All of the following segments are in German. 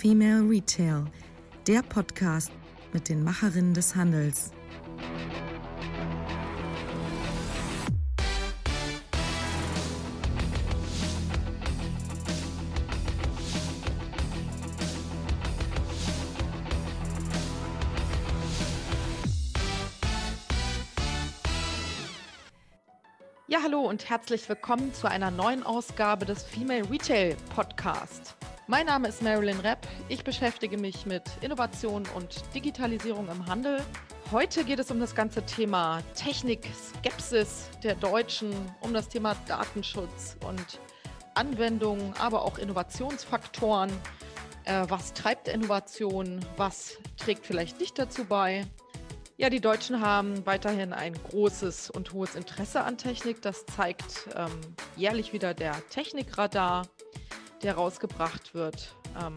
Female Retail, der Podcast mit den Macherinnen des Handels. Ja, hallo und herzlich willkommen zu einer neuen Ausgabe des Female Retail Podcast. Mein Name ist Marilyn Repp. Ich beschäftige mich mit Innovation und Digitalisierung im Handel. Heute geht es um das ganze Thema Technik, Skepsis der Deutschen, um das Thema Datenschutz und Anwendungen, aber auch Innovationsfaktoren. Äh, was treibt Innovation? Was trägt vielleicht nicht dazu bei? Ja, die Deutschen haben weiterhin ein großes und hohes Interesse an Technik. Das zeigt ähm, jährlich wieder der Technikradar, der rausgebracht wird. Ähm,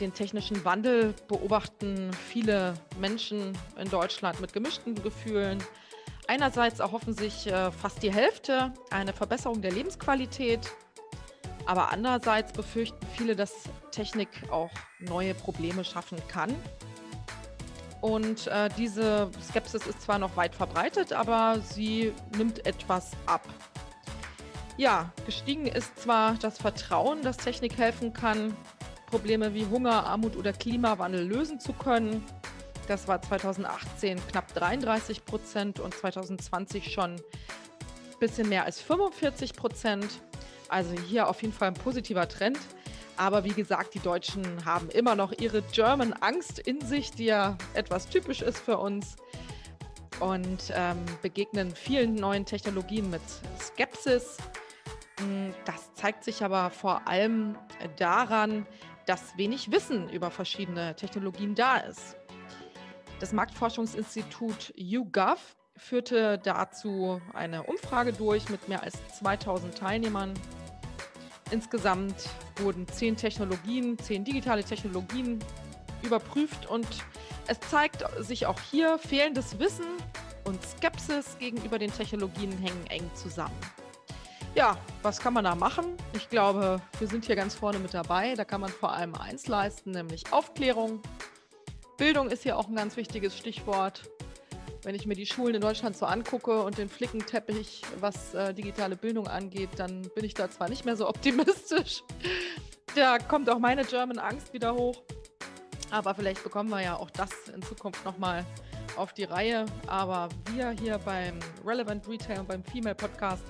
den technischen Wandel beobachten viele Menschen in Deutschland mit gemischten Gefühlen. Einerseits erhoffen sich äh, fast die Hälfte eine Verbesserung der Lebensqualität, aber andererseits befürchten viele, dass Technik auch neue Probleme schaffen kann. Und äh, diese Skepsis ist zwar noch weit verbreitet, aber sie nimmt etwas ab. Ja, gestiegen ist zwar das Vertrauen, dass Technik helfen kann, Probleme wie Hunger, Armut oder Klimawandel lösen zu können. Das war 2018 knapp 33 Prozent und 2020 schon ein bisschen mehr als 45 Prozent. Also hier auf jeden Fall ein positiver Trend. Aber wie gesagt, die Deutschen haben immer noch ihre German Angst in sich, die ja etwas typisch ist für uns und ähm, begegnen vielen neuen Technologien mit Skepsis. Hm, das zeigt sich aber vor allem daran, dass wenig Wissen über verschiedene Technologien da ist. Das Marktforschungsinstitut YouGov führte dazu eine Umfrage durch mit mehr als 2000 Teilnehmern Insgesamt wurden zehn Technologien, zehn digitale Technologien überprüft und es zeigt sich auch hier, fehlendes Wissen und Skepsis gegenüber den Technologien hängen eng zusammen. Ja, was kann man da machen? Ich glaube, wir sind hier ganz vorne mit dabei. Da kann man vor allem eins leisten, nämlich Aufklärung. Bildung ist hier auch ein ganz wichtiges Stichwort wenn ich mir die Schulen in Deutschland so angucke und den Flickenteppich, was äh, digitale Bildung angeht, dann bin ich da zwar nicht mehr so optimistisch. Da kommt auch meine German Angst wieder hoch. Aber vielleicht bekommen wir ja auch das in Zukunft nochmal auf die Reihe. Aber wir hier beim Relevant Retail und beim Female Podcast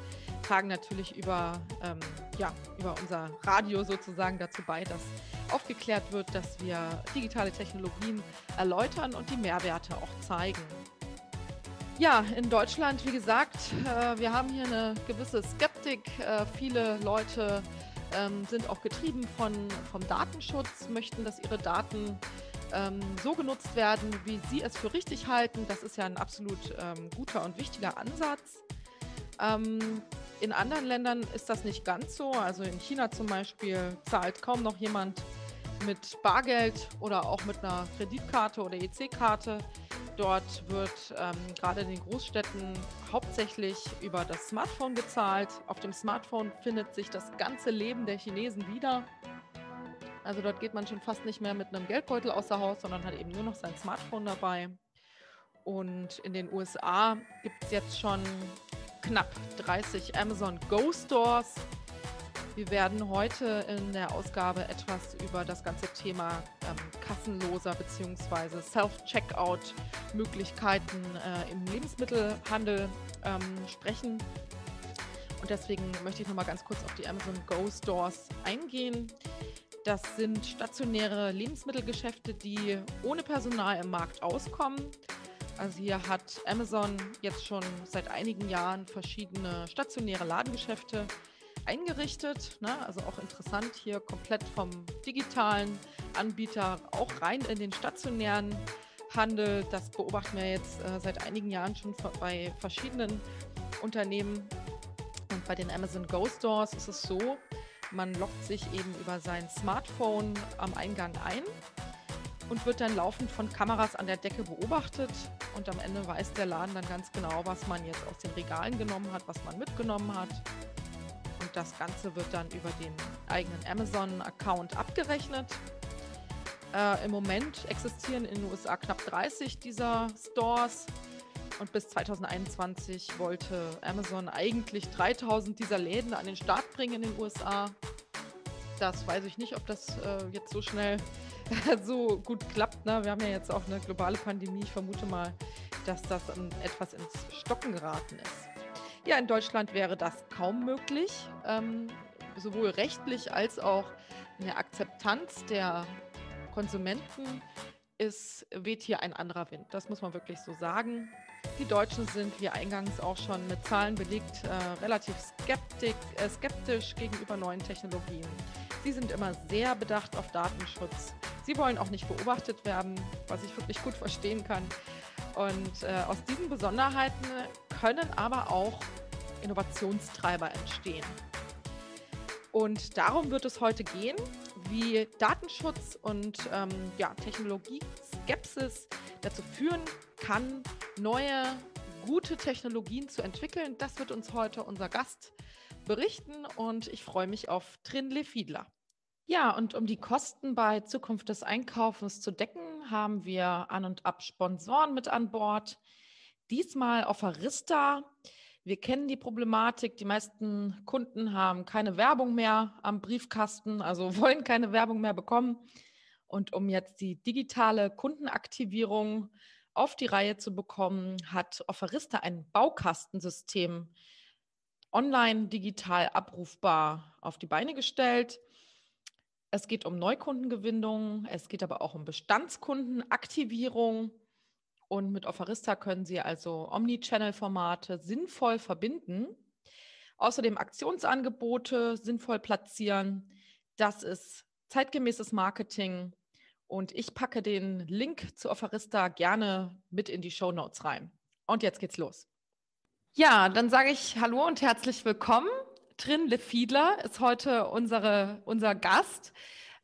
tragen natürlich über, ähm, ja, über unser Radio sozusagen dazu bei, dass aufgeklärt wird, dass wir digitale Technologien erläutern und die Mehrwerte auch zeigen. Ja, in Deutschland, wie gesagt, äh, wir haben hier eine gewisse Skeptik. Äh, viele Leute ähm, sind auch getrieben von, vom Datenschutz, möchten, dass ihre Daten ähm, so genutzt werden, wie sie es für richtig halten. Das ist ja ein absolut ähm, guter und wichtiger Ansatz. In anderen Ländern ist das nicht ganz so. Also in China zum Beispiel zahlt kaum noch jemand mit Bargeld oder auch mit einer Kreditkarte oder EC-Karte. Dort wird ähm, gerade in den Großstädten hauptsächlich über das Smartphone gezahlt. Auf dem Smartphone findet sich das ganze Leben der Chinesen wieder. Also dort geht man schon fast nicht mehr mit einem Geldbeutel außer Haus, sondern hat eben nur noch sein Smartphone dabei. Und in den USA gibt es jetzt schon knapp 30 Amazon Go Stores. Wir werden heute in der Ausgabe etwas über das ganze Thema ähm, kassenloser bzw. Self-Checkout-Möglichkeiten äh, im Lebensmittelhandel ähm, sprechen. Und deswegen möchte ich nochmal ganz kurz auf die Amazon Go Stores eingehen. Das sind stationäre Lebensmittelgeschäfte, die ohne Personal im Markt auskommen. Also hier hat Amazon jetzt schon seit einigen Jahren verschiedene stationäre Ladengeschäfte eingerichtet. Ne? Also auch interessant hier komplett vom digitalen Anbieter auch rein in den stationären Handel. Das beobachten wir jetzt äh, seit einigen Jahren schon bei verschiedenen Unternehmen. Und bei den Amazon Go Stores ist es so, man loggt sich eben über sein Smartphone am Eingang ein und wird dann laufend von Kameras an der Decke beobachtet. Und am Ende weiß der Laden dann ganz genau, was man jetzt aus den Regalen genommen hat, was man mitgenommen hat das Ganze wird dann über den eigenen Amazon-Account abgerechnet. Äh, Im Moment existieren in den USA knapp 30 dieser Stores. Und bis 2021 wollte Amazon eigentlich 3000 dieser Läden an den Start bringen in den USA. Das weiß ich nicht, ob das äh, jetzt so schnell so gut klappt. Ne? Wir haben ja jetzt auch eine globale Pandemie. Ich vermute mal, dass das etwas ins Stocken geraten ist. Ja, in Deutschland wäre das kaum möglich, ähm, sowohl rechtlich als auch in der Akzeptanz der Konsumenten ist, weht hier ein anderer Wind. Das muss man wirklich so sagen. Die Deutschen sind, wie eingangs auch schon mit Zahlen belegt, äh, relativ skeptik, äh, skeptisch gegenüber neuen Technologien. Sie sind immer sehr bedacht auf Datenschutz. Sie wollen auch nicht beobachtet werden, was ich wirklich gut verstehen kann. Und äh, aus diesen Besonderheiten können aber auch Innovationstreiber entstehen. Und darum wird es heute gehen, wie Datenschutz und ähm, ja, Technologieskepsis dazu führen kann, neue, gute Technologien zu entwickeln. Das wird uns heute unser Gast berichten und ich freue mich auf Trin Fiedler. Ja, und um die Kosten bei Zukunft des Einkaufens zu decken, haben wir an und ab Sponsoren mit an Bord. Diesmal Offerista. Wir kennen die Problematik. Die meisten Kunden haben keine Werbung mehr am Briefkasten, also wollen keine Werbung mehr bekommen. Und um jetzt die digitale Kundenaktivierung auf die Reihe zu bekommen, hat Offerista ein Baukastensystem online digital abrufbar auf die Beine gestellt. Es geht um Neukundengewinnung, es geht aber auch um Bestandskundenaktivierung. Und mit Offerista können Sie also Omnichannel-Formate sinnvoll verbinden. Außerdem Aktionsangebote sinnvoll platzieren. Das ist zeitgemäßes Marketing. Und ich packe den Link zu Offerista gerne mit in die Show Notes rein. Und jetzt geht's los. Ja, dann sage ich Hallo und herzlich willkommen. Trin Lefiedler ist heute unsere, unser Gast.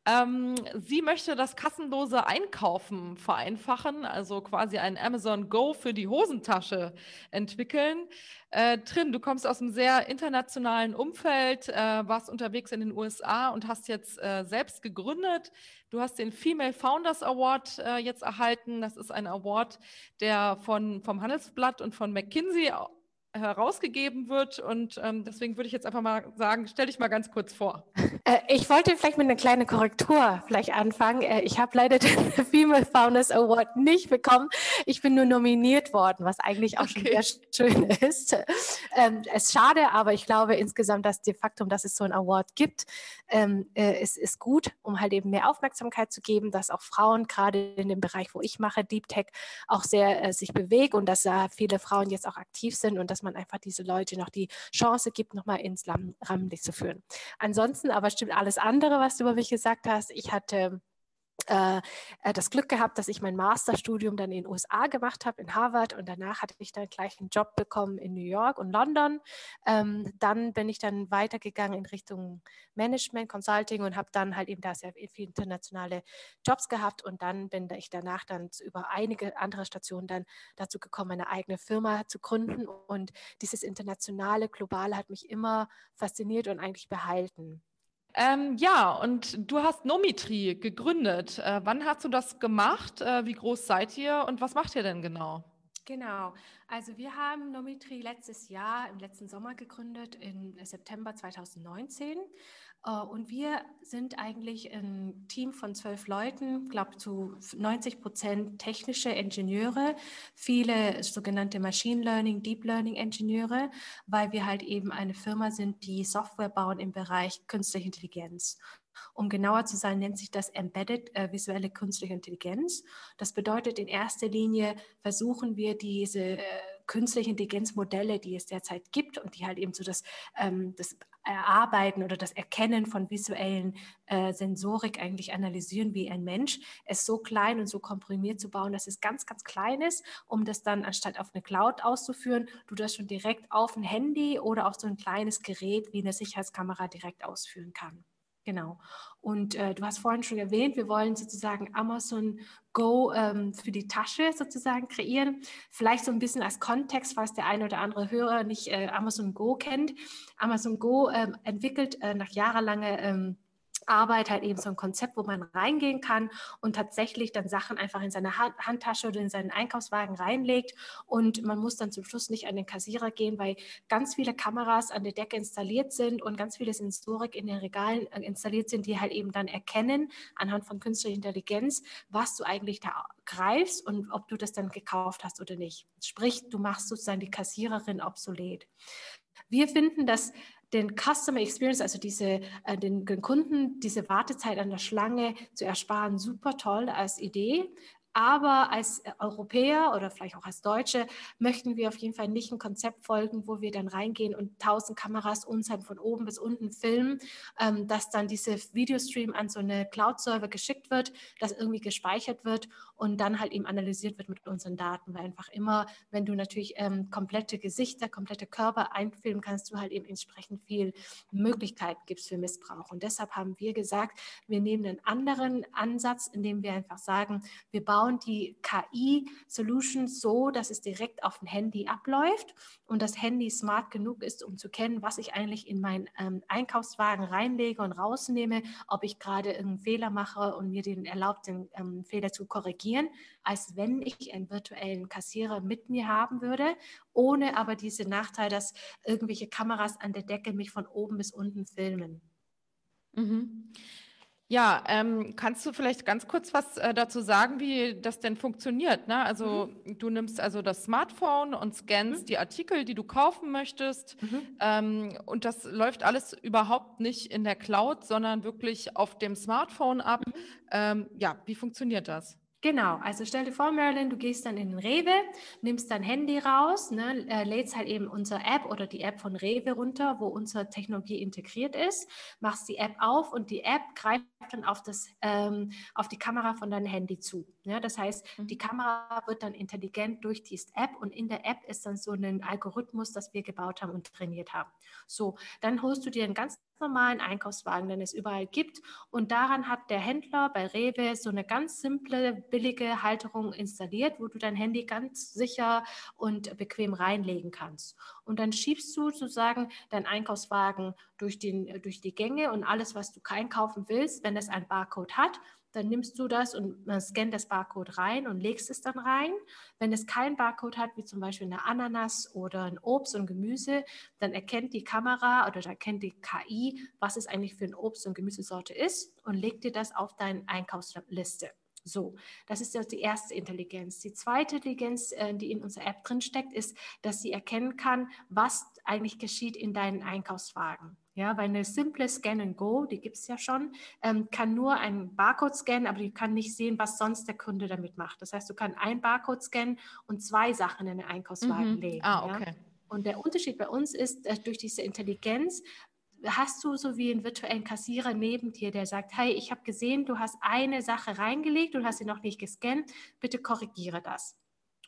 Ähm, sie möchte das kassenlose Einkaufen vereinfachen, also quasi ein Amazon Go für die Hosentasche entwickeln. Äh, Trin, du kommst aus einem sehr internationalen Umfeld, äh, warst unterwegs in den USA und hast jetzt äh, selbst gegründet. Du hast den Female Founders Award äh, jetzt erhalten. Das ist ein Award, der von, vom Handelsblatt und von McKinsey herausgegeben wird. Und ähm, deswegen würde ich jetzt einfach mal sagen, stell dich mal ganz kurz vor. Äh, ich wollte vielleicht mit einer kleinen Korrektur vielleicht anfangen. Äh, ich habe leider den Female Founders Award nicht bekommen. Ich bin nur nominiert worden, was eigentlich auch okay. schon sehr schön ist. Ähm, es ist schade, aber ich glaube insgesamt, dass de facto, dass es so ein Award gibt, ähm, äh, ist, ist gut, um halt eben mehr Aufmerksamkeit zu geben, dass auch Frauen gerade in dem Bereich, wo ich mache, Deep Tech, auch sehr sich bewegen und dass da viele Frauen jetzt auch aktiv sind und dass man einfach diese Leute noch die Chance gibt, nochmal ins Rampenlicht zu führen. Ansonsten aber stimmt alles andere, was du über mich gesagt hast. Ich hatte äh, äh, das Glück gehabt, dass ich mein Masterstudium dann in den USA gemacht habe, in Harvard und danach hatte ich dann gleich einen Job bekommen in New York und London. Ähm, dann bin ich dann weitergegangen in Richtung Management, Consulting und habe dann halt eben da sehr viele internationale Jobs gehabt und dann bin ich danach dann über einige andere Stationen dann dazu gekommen, eine eigene Firma zu gründen und dieses internationale, globale hat mich immer fasziniert und eigentlich behalten. Ähm, ja, und du hast Nomitri gegründet. Äh, wann hast du das gemacht? Äh, wie groß seid ihr und was macht ihr denn genau? Genau, also wir haben Nomitri letztes Jahr, im letzten Sommer gegründet, im September 2019. Äh, und wir sind eigentlich ein Team von zwölf Leuten, glaube zu 90 Prozent technische Ingenieure, viele sogenannte Machine Learning, Deep Learning Ingenieure, weil wir halt eben eine Firma sind, die Software bauen im Bereich künstliche Intelligenz. Um genauer zu sein, nennt sich das Embedded äh, visuelle künstliche Intelligenz. Das bedeutet, in erster Linie versuchen wir diese äh, künstliche Intelligenzmodelle, die es derzeit gibt und die halt eben so das, ähm, das Erarbeiten oder das Erkennen von visuellen äh, Sensorik eigentlich analysieren wie ein Mensch, es so klein und so komprimiert zu bauen, dass es ganz, ganz klein ist, um das dann anstatt auf eine Cloud auszuführen, du das schon direkt auf ein Handy oder auf so ein kleines Gerät wie eine Sicherheitskamera direkt ausführen kann. Genau. Und äh, du hast vorhin schon erwähnt, wir wollen sozusagen Amazon Go ähm, für die Tasche sozusagen kreieren. Vielleicht so ein bisschen als Kontext, falls der eine oder andere Hörer nicht äh, Amazon Go kennt. Amazon Go ähm, entwickelt äh, nach jahrelanger ähm, Arbeit halt eben so ein Konzept, wo man reingehen kann und tatsächlich dann Sachen einfach in seine Handtasche oder in seinen Einkaufswagen reinlegt und man muss dann zum Schluss nicht an den Kassierer gehen, weil ganz viele Kameras an der Decke installiert sind und ganz viele Sensorik in den Regalen äh, installiert sind, die halt eben dann erkennen anhand von künstlicher Intelligenz, was du eigentlich da greifst und ob du das dann gekauft hast oder nicht. Sprich, du machst sozusagen die Kassiererin obsolet. Wir finden, dass den Customer Experience, also diese, äh, den, den, Kunden diese Wartezeit an der Schlange zu ersparen, super toll als Idee. Aber als Europäer oder vielleicht auch als Deutsche möchten wir auf jeden Fall nicht ein Konzept folgen, wo wir dann reingehen und tausend Kameras uns halt von oben bis unten filmen, ähm, dass dann diese Videostream an so eine Cloud-Server geschickt wird, dass irgendwie gespeichert wird und dann halt eben analysiert wird mit unseren Daten. Weil einfach immer, wenn du natürlich ähm, komplette Gesichter, komplette Körper einfilmen kannst, du halt eben entsprechend viel Möglichkeiten gibst für Missbrauch. Und deshalb haben wir gesagt, wir nehmen einen anderen Ansatz, indem wir einfach sagen, wir bauen bauen die KI-Solutions so, dass es direkt auf dem Handy abläuft und das Handy smart genug ist, um zu kennen, was ich eigentlich in meinen ähm, Einkaufswagen reinlege und rausnehme, ob ich gerade irgendeinen Fehler mache und mir den erlaubt, den ähm, Fehler zu korrigieren, als wenn ich einen virtuellen Kassierer mit mir haben würde, ohne aber diese Nachteil, dass irgendwelche Kameras an der Decke mich von oben bis unten filmen. Mhm. Ja, ähm, kannst du vielleicht ganz kurz was äh, dazu sagen, wie das denn funktioniert? Ne? Also mhm. du nimmst also das Smartphone und scannst mhm. die Artikel, die du kaufen möchtest. Mhm. Ähm, und das läuft alles überhaupt nicht in der Cloud, sondern wirklich auf dem Smartphone ab. Mhm. Ähm, ja, wie funktioniert das? Genau, also stell dir vor, Marilyn, du gehst dann in den Rewe, nimmst dein Handy raus, ne, äh, lädst halt eben unsere App oder die App von Rewe runter, wo unsere Technologie integriert ist, machst die App auf und die App greift dann auf, das, ähm, auf die Kamera von deinem Handy zu. Ja, das heißt, mhm. die Kamera wird dann intelligent durch diese App und in der App ist dann so ein Algorithmus, das wir gebaut haben und trainiert haben. So, dann holst du dir einen ganz normalen Einkaufswagen, den es überall gibt. Und daran hat der Händler bei Rewe so eine ganz simple, billige Halterung installiert, wo du dein Handy ganz sicher und bequem reinlegen kannst. Und dann schiebst du sozusagen deinen Einkaufswagen durch, den, durch die Gänge und alles, was du einkaufen willst, wenn es ein Barcode hat, dann nimmst du das und man scannt das Barcode rein und legst es dann rein. Wenn es kein Barcode hat, wie zum Beispiel eine Ananas oder ein Obst und Gemüse, dann erkennt die Kamera oder erkennt die KI, was es eigentlich für ein Obst- und Gemüsesorte ist und legt dir das auf deine Einkaufsliste. So, das ist die erste Intelligenz. Die zweite Intelligenz, äh, die in unserer App drinsteckt, ist, dass sie erkennen kann, was eigentlich geschieht in deinen Einkaufswagen. Ja, weil eine simple Scan and Go, die gibt es ja schon, ähm, kann nur einen Barcode scannen, aber die kann nicht sehen, was sonst der Kunde damit macht. Das heißt, du kannst ein Barcode scannen und zwei Sachen in den Einkaufswagen mhm. legen. Ah, okay. Ja? Und der Unterschied bei uns ist, dass durch diese Intelligenz hast du so wie einen virtuellen Kassierer neben dir, der sagt, hey, ich habe gesehen, du hast eine Sache reingelegt und hast sie noch nicht gescannt, bitte korrigiere das.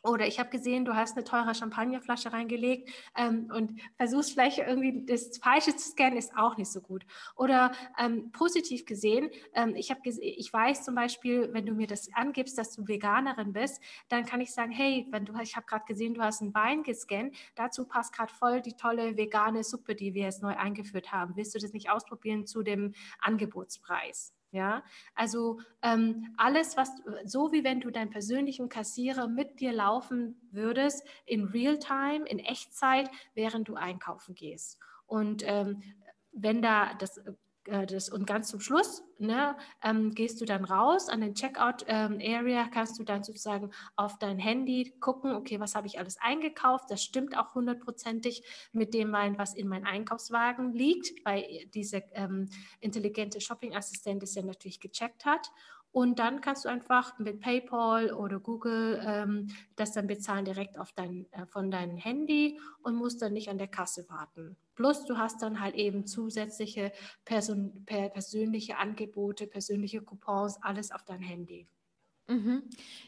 Oder ich habe gesehen, du hast eine teure Champagnerflasche reingelegt ähm, und versuchst vielleicht irgendwie das Falsche zu scannen, ist auch nicht so gut. Oder ähm, positiv gesehen, ähm, ich, ges ich weiß zum Beispiel, wenn du mir das angibst, dass du Veganerin bist, dann kann ich sagen, hey, wenn du, ich habe gerade gesehen, du hast ein Bein gescannt, dazu passt gerade voll die tolle vegane Suppe, die wir jetzt neu eingeführt haben. Willst du das nicht ausprobieren zu dem Angebotspreis? Ja, also ähm, alles, was so wie wenn du deinen persönlichen Kassierer mit dir laufen würdest in Realtime, in Echtzeit, während du einkaufen gehst. Und ähm, wenn da das äh, das, und ganz zum Schluss ne, ähm, gehst du dann raus an den Checkout-Area, ähm, kannst du dann sozusagen auf dein Handy gucken, okay, was habe ich alles eingekauft? Das stimmt auch hundertprozentig mit dem, was in meinem Einkaufswagen liegt, weil diese ähm, intelligente Shopping-Assistent es ja natürlich gecheckt hat. Und dann kannst du einfach mit PayPal oder Google ähm, das dann bezahlen direkt auf dein, äh, von deinem Handy und musst dann nicht an der Kasse warten. Plus du hast dann halt eben zusätzliche Person, per, persönliche Angebote, persönliche Coupons, alles auf dein Handy. Mhm.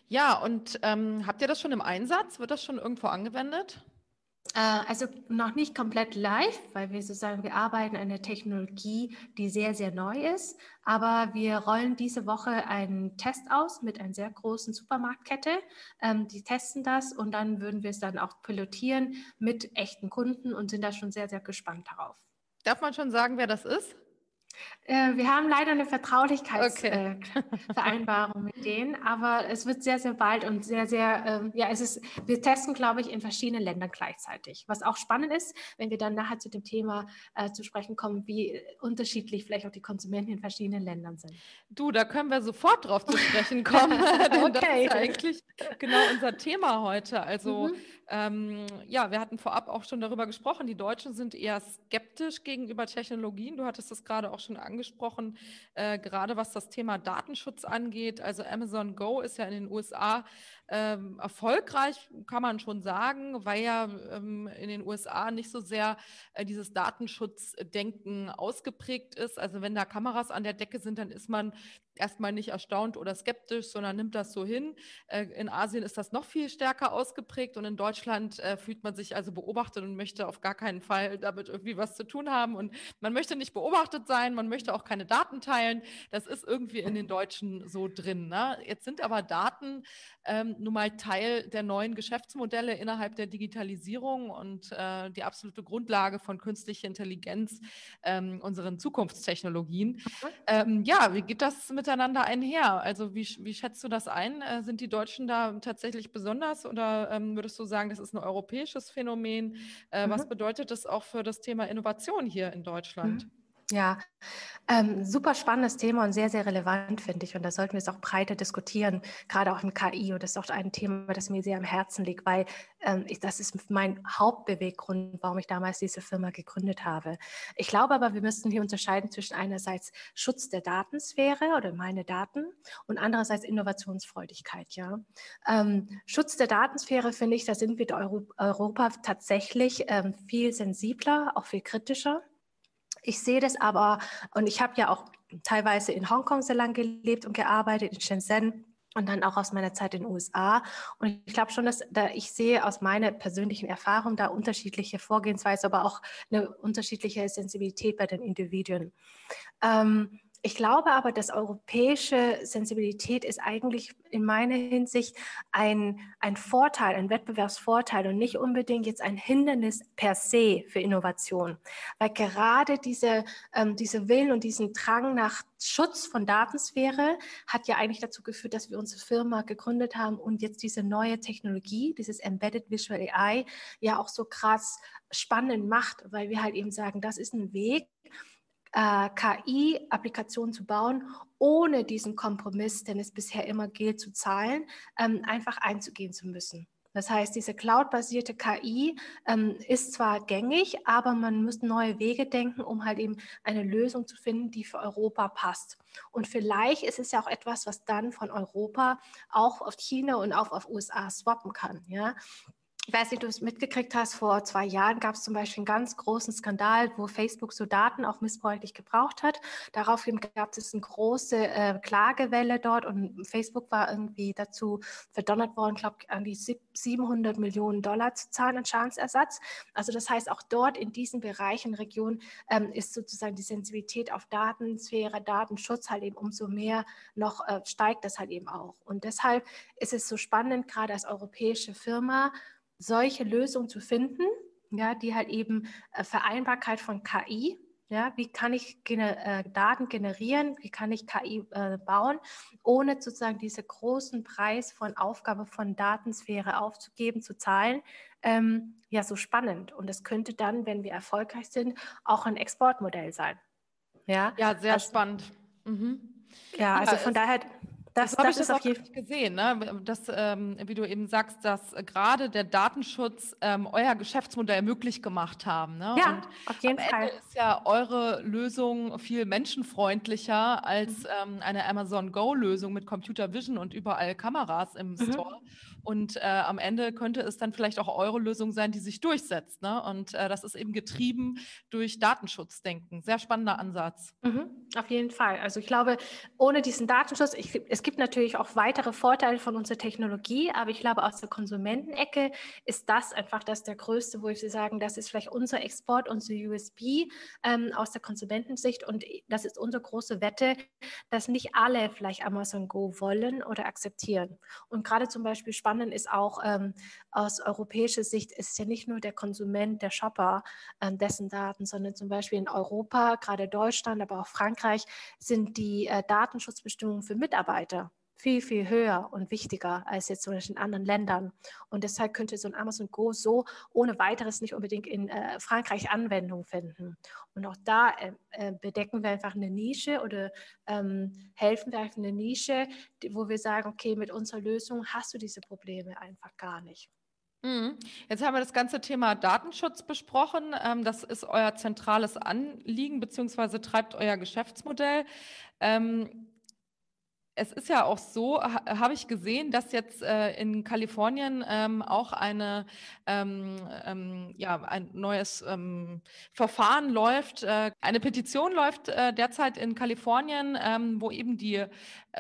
Ja, und ähm, habt ihr das schon im Einsatz? Wird das schon irgendwo angewendet? Äh, also noch nicht komplett live, weil wir sozusagen, wir arbeiten an einer Technologie, die sehr, sehr neu ist. Aber wir rollen diese Woche einen Test aus mit einer sehr großen Supermarktkette. Ähm, die testen das und dann würden wir es dann auch pilotieren mit echten Kunden und sind da schon sehr, sehr gespannt darauf. Darf man schon sagen, wer das ist? Äh, wir haben leider eine Vertraulichkeitsvereinbarung okay. äh, mit denen, aber es wird sehr, sehr bald und sehr, sehr, ähm, ja, es ist, wir testen, glaube ich, in verschiedenen Ländern gleichzeitig. Was auch spannend ist, wenn wir dann nachher zu dem Thema äh, zu sprechen kommen, wie unterschiedlich vielleicht auch die Konsumenten in verschiedenen Ländern sind. Du, da können wir sofort drauf zu sprechen kommen. okay. Das ist eigentlich genau unser Thema heute. Also, mhm. Ähm, ja, wir hatten vorab auch schon darüber gesprochen, die Deutschen sind eher skeptisch gegenüber Technologien. Du hattest das gerade auch schon angesprochen, äh, gerade was das Thema Datenschutz angeht. Also Amazon Go ist ja in den USA ähm, erfolgreich, kann man schon sagen, weil ja ähm, in den USA nicht so sehr äh, dieses Datenschutzdenken ausgeprägt ist. Also wenn da Kameras an der Decke sind, dann ist man erstmal nicht erstaunt oder skeptisch, sondern nimmt das so hin. Äh, in Asien ist das noch viel stärker ausgeprägt und in Deutschland äh, fühlt man sich also beobachtet und möchte auf gar keinen Fall damit irgendwie was zu tun haben. Und man möchte nicht beobachtet sein, man möchte auch keine Daten teilen. Das ist irgendwie in den Deutschen so drin. Ne? Jetzt sind aber Daten ähm, nun mal Teil der neuen Geschäftsmodelle innerhalb der Digitalisierung und äh, die absolute Grundlage von künstlicher Intelligenz, ähm, unseren Zukunftstechnologien. Mhm. Ähm, ja, wie geht das mit miteinander einher? Also wie, wie schätzt du das ein? Äh, sind die Deutschen da tatsächlich besonders oder ähm, würdest du sagen, das ist ein europäisches Phänomen? Äh, mhm. Was bedeutet das auch für das Thema Innovation hier in Deutschland? Mhm. Ja, ähm, super spannendes Thema und sehr, sehr relevant, finde ich. Und da sollten wir es auch breiter diskutieren, gerade auch im KI. Und das ist auch ein Thema, das mir sehr am Herzen liegt, weil ähm, ich, das ist mein Hauptbeweggrund, warum ich damals diese Firma gegründet habe. Ich glaube aber, wir müssen hier unterscheiden zwischen einerseits Schutz der Datensphäre oder meine Daten und andererseits Innovationsfreudigkeit. Ja? Ähm, Schutz der Datensphäre, finde ich, da sind wir in Europa tatsächlich ähm, viel sensibler, auch viel kritischer. Ich sehe das aber, und ich habe ja auch teilweise in Hongkong sehr lange gelebt und gearbeitet, in Shenzhen und dann auch aus meiner Zeit in den USA. Und ich glaube schon, dass da ich sehe aus meiner persönlichen Erfahrung da unterschiedliche Vorgehensweise, aber auch eine unterschiedliche Sensibilität bei den Individuen. Ähm, ich glaube aber, dass europäische Sensibilität ist eigentlich in meiner Hinsicht ein, ein Vorteil, ein Wettbewerbsvorteil und nicht unbedingt jetzt ein Hindernis per se für Innovation. Weil gerade diese, ähm, diese Willen und diesen Drang nach Schutz von Datensphäre hat ja eigentlich dazu geführt, dass wir unsere Firma gegründet haben und jetzt diese neue Technologie, dieses Embedded Visual AI, ja auch so krass spannend macht, weil wir halt eben sagen, das ist ein Weg, äh, KI-Applikationen zu bauen, ohne diesen Kompromiss, den es bisher immer gilt zu zahlen, ähm, einfach einzugehen zu müssen. Das heißt, diese cloud-basierte KI ähm, ist zwar gängig, aber man muss neue Wege denken, um halt eben eine Lösung zu finden, die für Europa passt. Und vielleicht ist es ja auch etwas, was dann von Europa auch auf China und auch auf USA swappen kann. Ja? Ich weiß nicht, du es mitgekriegt hast, vor zwei Jahren gab es zum Beispiel einen ganz großen Skandal, wo Facebook so Daten auch missbräuchlich gebraucht hat. Daraufhin gab es eine große äh, Klagewelle dort und Facebook war irgendwie dazu verdonnert worden, glaube ich, an die 700 Millionen Dollar zu zahlen an Schadensersatz. Also das heißt, auch dort in diesen Bereichen, Regionen ähm, ist sozusagen die Sensibilität auf Datensphäre, Datenschutz halt eben umso mehr noch äh, steigt das halt eben auch. Und deshalb ist es so spannend, gerade als europäische Firma, solche Lösungen zu finden, ja, die halt eben äh, Vereinbarkeit von KI, ja, wie kann ich gener äh, Daten generieren, wie kann ich KI äh, bauen, ohne sozusagen diesen großen Preis von Aufgabe von Datensphäre aufzugeben, zu zahlen, ähm, ja, so spannend. Und das könnte dann, wenn wir erfolgreich sind, auch ein Exportmodell sein. Ja, ja sehr also, spannend. Mhm. Ja, also von daher das, das habe ich das auch nicht gesehen, ne? dass, ähm, wie du eben sagst, dass äh, gerade der Datenschutz ähm, euer Geschäftsmodell möglich gemacht haben. Ne? Ja, Und auf jeden am Fall. Ende ist ja eure Lösung viel menschenfreundlicher als mhm. ähm, eine Amazon Go-Lösung mit Computer Vision und überall Kameras im mhm. Store. Und äh, am Ende könnte es dann vielleicht auch eure Lösung sein, die sich durchsetzt. Ne? Und äh, das ist eben getrieben durch Datenschutzdenken. Sehr spannender Ansatz. Mhm, auf jeden Fall. Also ich glaube, ohne diesen Datenschutz, ich, es gibt natürlich auch weitere Vorteile von unserer Technologie, aber ich glaube, aus der Konsumentenecke ist das einfach das der größte, wo ich sagen, das ist vielleicht unser Export, unsere USB ähm, aus der Konsumentensicht und das ist unsere große Wette, dass nicht alle vielleicht Amazon Go wollen oder akzeptieren. Und gerade zum Beispiel spannend ist auch ähm, aus europäischer Sicht ist ja nicht nur der Konsument, der Shopper, ähm, dessen Daten, sondern zum Beispiel in Europa, gerade Deutschland, aber auch Frankreich, sind die äh, Datenschutzbestimmungen für Mitarbeiter viel, viel höher und wichtiger als jetzt zum Beispiel in anderen Ländern. Und deshalb könnte so ein Amazon Go so ohne weiteres nicht unbedingt in äh, Frankreich Anwendung finden. Und auch da äh, äh, bedecken wir einfach eine Nische oder ähm, helfen wir einfach eine Nische, die, wo wir sagen, okay, mit unserer Lösung hast du diese Probleme einfach gar nicht. Mhm. Jetzt haben wir das ganze Thema Datenschutz besprochen. Ähm, das ist euer zentrales Anliegen beziehungsweise treibt euer Geschäftsmodell. Es ist ja auch so, ha, habe ich gesehen, dass jetzt äh, in Kalifornien ähm, auch eine, ähm, ähm, ja, ein neues ähm, Verfahren läuft. Äh, eine Petition läuft äh, derzeit in Kalifornien, ähm, wo eben die äh,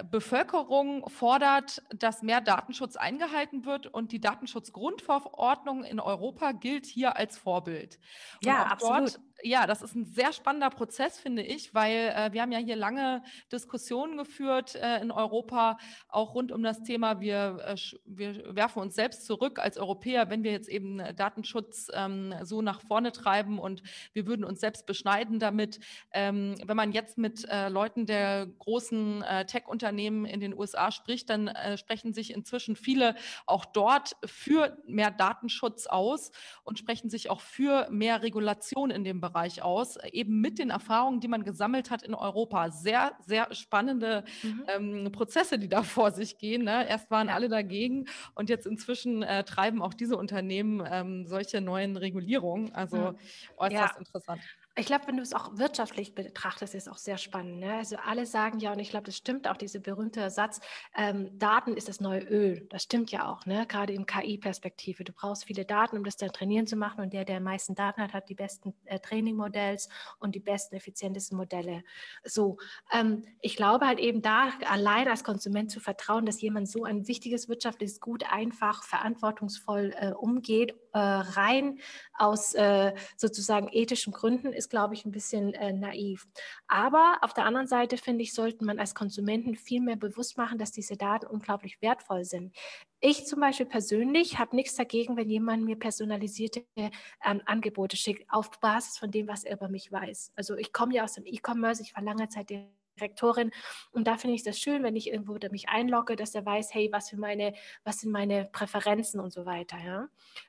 Bevölkerung fordert, dass mehr Datenschutz eingehalten wird und die Datenschutzgrundverordnung in Europa gilt hier als Vorbild. Und ja, absolut. Dort ja, das ist ein sehr spannender Prozess, finde ich, weil äh, wir haben ja hier lange Diskussionen geführt äh, in Europa, auch rund um das Thema, wir, äh, wir werfen uns selbst zurück als Europäer, wenn wir jetzt eben Datenschutz ähm, so nach vorne treiben und wir würden uns selbst beschneiden damit. Ähm, wenn man jetzt mit äh, Leuten der großen äh, Tech-Unternehmen in den USA spricht, dann äh, sprechen sich inzwischen viele auch dort für mehr Datenschutz aus und sprechen sich auch für mehr Regulation in dem Bereich aus, eben mit den Erfahrungen, die man gesammelt hat in Europa. Sehr, sehr spannende mhm. ähm, Prozesse, die da vor sich gehen. Ne? Erst waren ja. alle dagegen und jetzt inzwischen äh, treiben auch diese Unternehmen ähm, solche neuen Regulierungen. Also mhm. äußerst ja. interessant. Ich glaube, wenn du es auch wirtschaftlich betrachtest, ist es auch sehr spannend. Ne? Also alle sagen ja, und ich glaube, das stimmt auch, dieser berühmte Satz, ähm, Daten ist das neue Öl. Das stimmt ja auch, ne? gerade in KI-Perspektive. Du brauchst viele Daten, um das dann trainieren zu machen. Und der, der am meisten Daten hat, hat die besten äh, Training-Modells und die besten, effizientesten Modelle. So, ähm, ich glaube halt eben da, allein als Konsument zu vertrauen, dass jemand so ein wichtiges wirtschaftliches Gut einfach verantwortungsvoll äh, umgeht, äh, rein aus äh, sozusagen ethischen Gründen, ist glaube ich, ein bisschen äh, naiv. Aber auf der anderen Seite, finde ich, sollte man als Konsumenten viel mehr bewusst machen, dass diese Daten unglaublich wertvoll sind. Ich zum Beispiel persönlich habe nichts dagegen, wenn jemand mir personalisierte ähm, Angebote schickt, auf Basis von dem, was er über mich weiß. Also ich komme ja aus dem E-Commerce, ich war lange Zeit Direktorin. Und da finde ich das schön, wenn ich irgendwo mich einlogge, dass er weiß, hey, was, für meine, was sind meine Präferenzen und so weiter. Ja?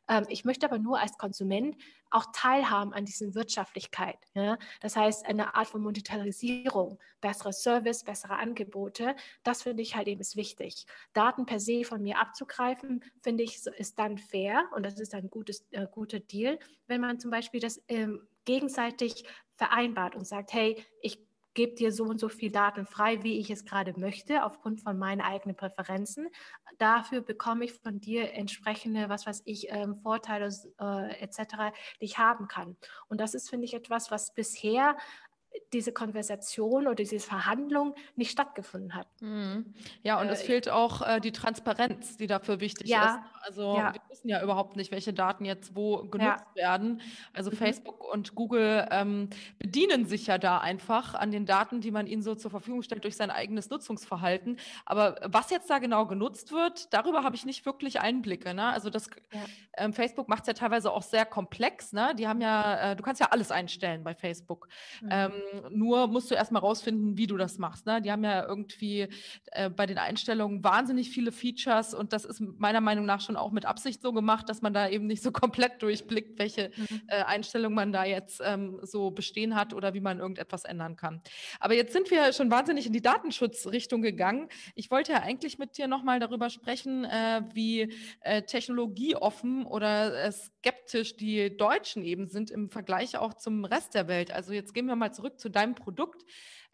Ähm, ich möchte aber nur als Konsument auch teilhaben an diesen Wirtschaftlichkeit. Ja? Das heißt, eine Art von Monetarisierung, bessere Service, bessere Angebote, das finde ich halt eben ist wichtig. Daten per se von mir abzugreifen, finde ich, ist dann fair und das ist ein gutes, äh, guter Deal, wenn man zum Beispiel das ähm, gegenseitig vereinbart und sagt, hey, ich gebe dir so und so viel Daten frei, wie ich es gerade möchte, aufgrund von meinen eigenen Präferenzen. Dafür bekomme ich von dir entsprechende, was weiß ich, ähm, Vorteile äh, etc., die ich haben kann. Und das ist, finde ich, etwas, was bisher diese Konversation oder diese Verhandlung nicht stattgefunden hat. Mhm. Ja, und äh, es fehlt auch äh, die Transparenz, die dafür wichtig ja, ist. Also ja. wir wissen ja überhaupt nicht, welche Daten jetzt wo genutzt ja. werden. Also mhm. Facebook und Google ähm, bedienen sich ja da einfach an den Daten, die man ihnen so zur Verfügung stellt durch sein eigenes Nutzungsverhalten. Aber was jetzt da genau genutzt wird, darüber habe ich nicht wirklich Einblicke. Ne? Also das ähm, Facebook macht es ja teilweise auch sehr komplex. Ne? Die haben ja, äh, du kannst ja alles einstellen bei Facebook. Mhm. Ähm, nur musst du erstmal rausfinden, wie du das machst. Ne? Die haben ja irgendwie äh, bei den Einstellungen wahnsinnig viele Features und das ist meiner Meinung nach schon auch mit Absicht so gemacht, dass man da eben nicht so komplett durchblickt, welche mhm. äh, Einstellungen man da jetzt ähm, so bestehen hat oder wie man irgendetwas ändern kann. Aber jetzt sind wir schon wahnsinnig in die Datenschutzrichtung gegangen. Ich wollte ja eigentlich mit dir nochmal darüber sprechen, äh, wie äh, technologieoffen oder äh, skeptisch die Deutschen eben sind im Vergleich auch zum Rest der Welt. Also jetzt gehen wir mal zurück zu deinem Produkt.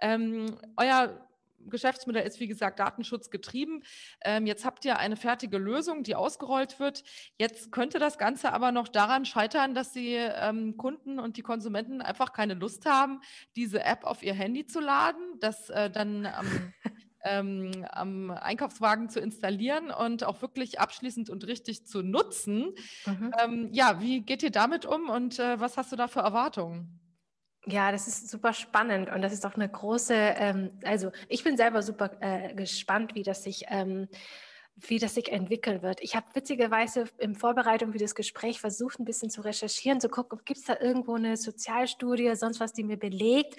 Ähm, euer Geschäftsmodell ist, wie gesagt, datenschutzgetrieben. Ähm, jetzt habt ihr eine fertige Lösung, die ausgerollt wird. Jetzt könnte das Ganze aber noch daran scheitern, dass die ähm, Kunden und die Konsumenten einfach keine Lust haben, diese App auf ihr Handy zu laden, dass äh, dann am ähm, am Einkaufswagen zu installieren und auch wirklich abschließend und richtig zu nutzen. Mhm. Ähm, ja, wie geht ihr damit um und äh, was hast du da für Erwartungen? Ja, das ist super spannend und das ist auch eine große, ähm, also ich bin selber super äh, gespannt, wie das sich ähm, wie das sich entwickeln wird. Ich habe witzigerweise in Vorbereitung für das Gespräch versucht, ein bisschen zu recherchieren, zu gucken, gibt es da irgendwo eine Sozialstudie, sonst was, die mir belegt,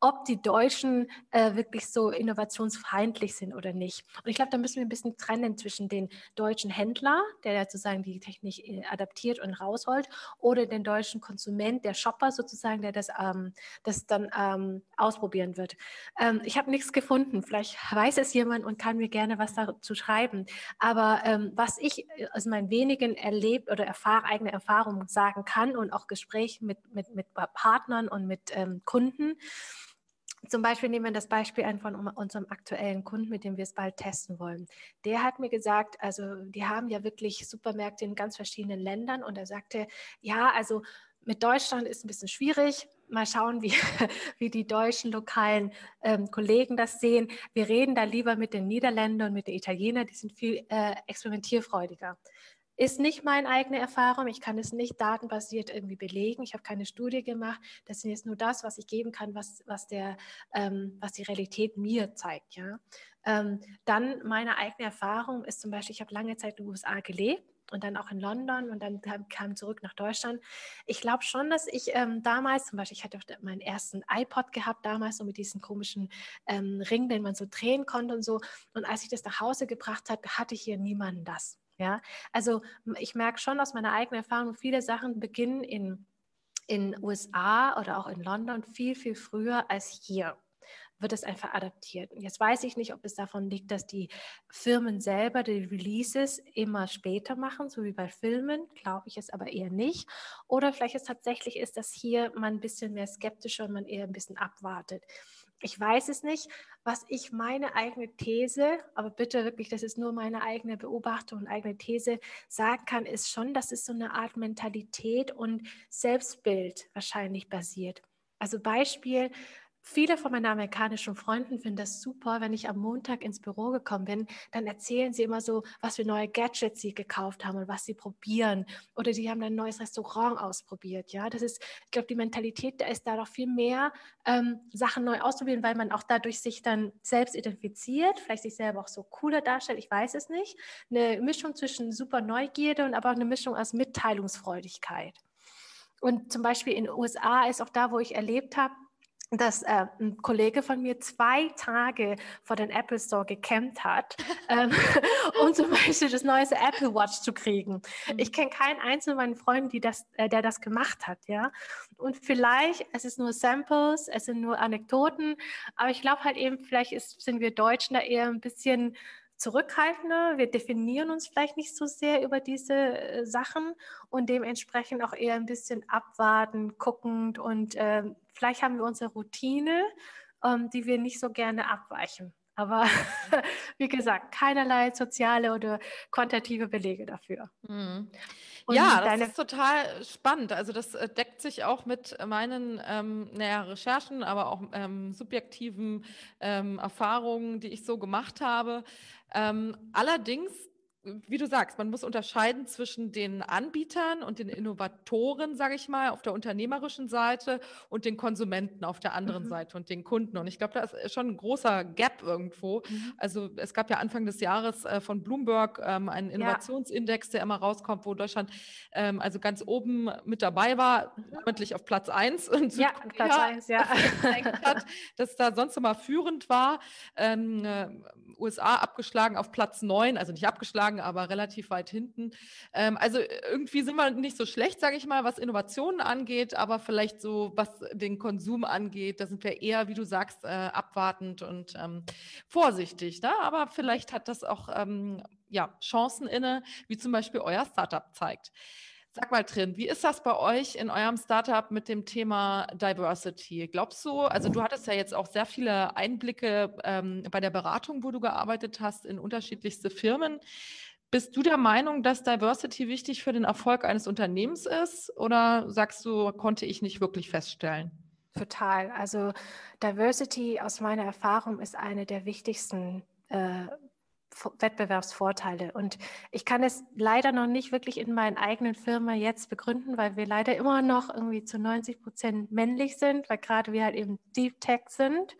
ob die Deutschen äh, wirklich so innovationsfeindlich sind oder nicht. Und ich glaube, da müssen wir ein bisschen trennen zwischen den deutschen Händler, der sozusagen die Technik äh, adaptiert und rausholt, oder den deutschen Konsument, der Shopper sozusagen, der das, ähm, das dann ähm, ausprobieren wird. Ähm, ich habe nichts gefunden. Vielleicht weiß es jemand und kann mir gerne was dazu schreiben. Aber ähm, was ich äh, aus meinen wenigen erlebt oder erfahr eigene Erfahrungen sagen kann und auch Gespräche mit, mit, mit Partnern und mit ähm, Kunden, zum Beispiel nehmen wir das Beispiel ein von unserem aktuellen Kunden, mit dem wir es bald testen wollen. Der hat mir gesagt, also die haben ja wirklich Supermärkte in ganz verschiedenen Ländern und er sagte, ja, also mit Deutschland ist ein bisschen schwierig. Mal schauen, wie, wie die deutschen lokalen ähm, Kollegen das sehen. Wir reden da lieber mit den Niederländern und mit den Italienern, die sind viel äh, experimentierfreudiger. Ist nicht meine eigene Erfahrung. Ich kann es nicht datenbasiert irgendwie belegen. Ich habe keine Studie gemacht. Das ist jetzt nur das, was ich geben kann, was, was, der, ähm, was die Realität mir zeigt. Ja? Ähm, dann meine eigene Erfahrung ist zum Beispiel, ich habe lange Zeit in den USA gelebt und dann auch in London und dann kam, zurück nach Deutschland. Ich glaube schon, dass ich ähm, damals, zum Beispiel, ich hatte meinen ersten iPod gehabt, damals so mit diesem komischen ähm, Ring, den man so drehen konnte und so. Und als ich das nach Hause gebracht habe, hatte hier niemanden das. Ja, also ich merke schon aus meiner eigenen Erfahrung, viele Sachen beginnen in in USA oder auch in London viel, viel früher als hier wird es einfach adaptiert. Und jetzt weiß ich nicht, ob es davon liegt, dass die Firmen selber die Releases immer später machen, so wie bei Filmen, glaube ich es aber eher nicht. Oder vielleicht es tatsächlich ist, dass hier man ein bisschen mehr skeptischer und man eher ein bisschen abwartet. Ich weiß es nicht, was ich meine eigene These, aber bitte wirklich, das ist nur meine eigene Beobachtung und eigene These, sagen kann, ist schon, dass es so eine Art Mentalität und Selbstbild wahrscheinlich basiert. Also Beispiel, Viele von meinen amerikanischen Freunden finden das super, wenn ich am Montag ins Büro gekommen bin, dann erzählen sie immer so, was für neue Gadgets sie gekauft haben und was sie probieren. Oder sie haben ein neues Restaurant ausprobiert. Ja, das ist, ich glaube, die Mentalität, da ist da noch viel mehr, ähm, Sachen neu ausprobieren, weil man auch dadurch sich dann selbst identifiziert, vielleicht sich selber auch so cooler darstellt, ich weiß es nicht. Eine Mischung zwischen super Neugierde und aber auch eine Mischung aus Mitteilungsfreudigkeit. Und zum Beispiel in den USA ist auch da, wo ich erlebt habe, dass äh, ein Kollege von mir zwei Tage vor den Apple Store gecampt hat, ähm, um zum Beispiel das neueste Apple Watch zu kriegen. Mhm. Ich kenne keinen einzelnen meiner Freunde, die das, äh, der das gemacht hat, ja. Und vielleicht, es ist nur Samples, es sind nur Anekdoten, aber ich glaube halt eben, vielleicht ist, sind wir Deutschen da eher ein bisschen zurückhaltender. Wir definieren uns vielleicht nicht so sehr über diese äh, Sachen und dementsprechend auch eher ein bisschen abwarten, guckend und äh, vielleicht haben wir unsere Routine, ähm, die wir nicht so gerne abweichen. Aber wie gesagt, keinerlei soziale oder quantitative Belege dafür. Mhm. Ja, das ist total spannend. Also das äh, deckt sich auch mit meinen ähm, naja, Recherchen, aber auch ähm, subjektiven ähm, Erfahrungen, die ich so gemacht habe. Ähm, allerdings wie du sagst, man muss unterscheiden zwischen den Anbietern und den Innovatoren, sage ich mal, auf der unternehmerischen Seite und den Konsumenten auf der anderen mhm. Seite und den Kunden. Und ich glaube, da ist schon ein großer Gap irgendwo. Mhm. Also es gab ja Anfang des Jahres äh, von Bloomberg ähm, einen Innovationsindex, der immer rauskommt, wo Deutschland ähm, also ganz oben mit dabei war, namentlich auf Platz 1. ja, Platz 1, ja. Hat, dass da sonst immer führend war. Ähm, äh, USA abgeschlagen auf Platz 9, also nicht abgeschlagen, sagen, aber relativ weit hinten. Ähm, also irgendwie sind wir nicht so schlecht, sage ich mal, was Innovationen angeht, aber vielleicht so, was den Konsum angeht, da sind wir eher, wie du sagst, äh, abwartend und ähm, vorsichtig. Ne? Aber vielleicht hat das auch ähm, ja, Chancen inne, wie zum Beispiel euer Startup zeigt. Sag mal drin, wie ist das bei euch in eurem Startup mit dem Thema Diversity? Glaubst du, also du hattest ja jetzt auch sehr viele Einblicke ähm, bei der Beratung, wo du gearbeitet hast, in unterschiedlichste Firmen. Bist du der Meinung, dass Diversity wichtig für den Erfolg eines Unternehmens ist oder sagst du, konnte ich nicht wirklich feststellen? Total. Also Diversity aus meiner Erfahrung ist eine der wichtigsten äh, Wettbewerbsvorteile. Und ich kann es leider noch nicht wirklich in meinen eigenen Firma jetzt begründen, weil wir leider immer noch irgendwie zu 90 Prozent männlich sind, weil gerade wir halt eben Deep Tech sind.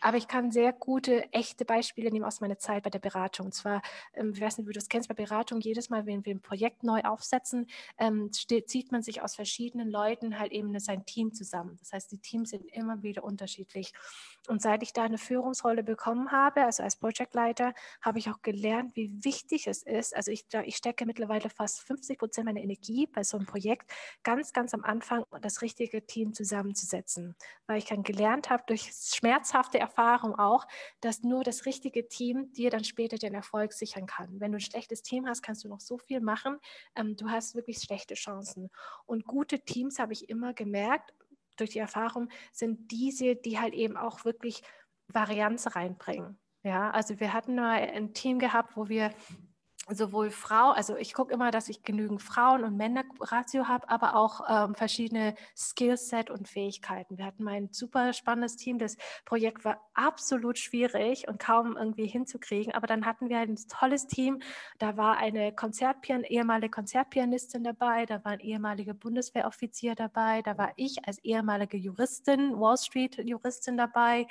Aber ich kann sehr gute, echte Beispiele nehmen aus meiner Zeit bei der Beratung. Und zwar, ähm, ich weiß nicht, wie du das kennst, bei Beratung, jedes Mal, wenn wir ein Projekt neu aufsetzen, ähm, zieht man sich aus verschiedenen Leuten halt eben sein Team zusammen. Das heißt, die Teams sind immer wieder unterschiedlich. Und seit ich da eine Führungsrolle bekommen habe, also als Projektleiter, habe ich auch gelernt, wie wichtig es ist. Also ich, ich stecke mittlerweile fast 50 Prozent meiner Energie bei so einem Projekt ganz, ganz am Anfang das richtige Team zusammenzusetzen, weil ich dann gelernt habe durch schmerzhafte Erfahrung auch, dass nur das richtige Team dir dann später den Erfolg sichern kann. Wenn du ein schlechtes Team hast, kannst du noch so viel machen. Ähm, du hast wirklich schlechte Chancen. Und gute Teams habe ich immer gemerkt, durch die Erfahrung, sind diese, die halt eben auch wirklich Varianz reinbringen. Ja, also wir hatten mal ein Team gehabt, wo wir sowohl Frau, also ich gucke immer, dass ich genügend Frauen- und Männer-Ratio habe, aber auch ähm, verschiedene Skillset und Fähigkeiten. Wir hatten mal ein super spannendes Team. Das Projekt war absolut schwierig und kaum irgendwie hinzukriegen, aber dann hatten wir ein tolles Team. Da war eine Konzertpian ehemalige Konzertpianistin dabei, da war ein ehemaliger Bundeswehroffizier dabei, da war ich als ehemalige Juristin, Wall Street-Juristin dabei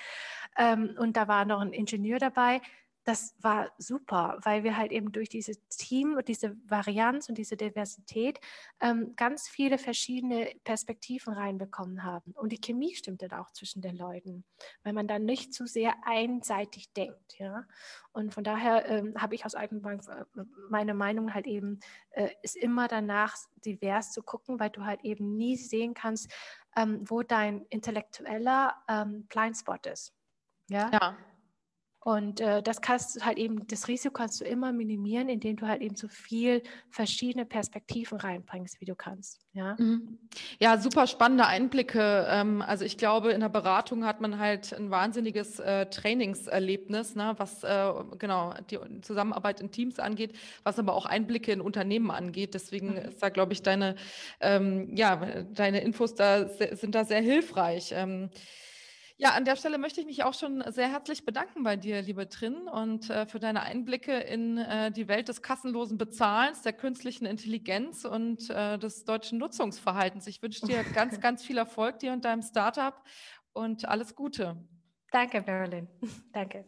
ähm, und da war noch ein Ingenieur dabei das war super, weil wir halt eben durch dieses Team und diese Varianz und diese Diversität ähm, ganz viele verschiedene Perspektiven reinbekommen haben. Und die Chemie stimmte da auch zwischen den Leuten, weil man dann nicht zu sehr einseitig denkt. Ja? Und von daher ähm, habe ich aus Eigenbank äh, meine Meinung halt eben, äh, ist immer danach divers zu gucken, weil du halt eben nie sehen kannst, ähm, wo dein intellektueller ähm, Blindspot ist. Ja? ja. Und äh, das kannst du halt eben, das Risiko kannst du immer minimieren, indem du halt eben so viel verschiedene Perspektiven reinbringst, wie du kannst. Ja, mhm. ja super spannende Einblicke. Ähm, also ich glaube, in der Beratung hat man halt ein wahnsinniges äh, Trainingserlebnis, ne, was äh, genau die Zusammenarbeit in Teams angeht, was aber auch Einblicke in Unternehmen angeht. Deswegen mhm. ist da, glaube ich, deine, ähm, ja, deine Infos da sind da sehr hilfreich. Ähm, ja, an der Stelle möchte ich mich auch schon sehr herzlich bedanken bei dir, liebe Trin, und äh, für deine Einblicke in äh, die Welt des kassenlosen Bezahlens, der künstlichen Intelligenz und äh, des deutschen Nutzungsverhaltens. Ich wünsche dir ganz, ganz viel Erfolg dir und deinem Startup und alles Gute. Danke, Marilyn. Danke.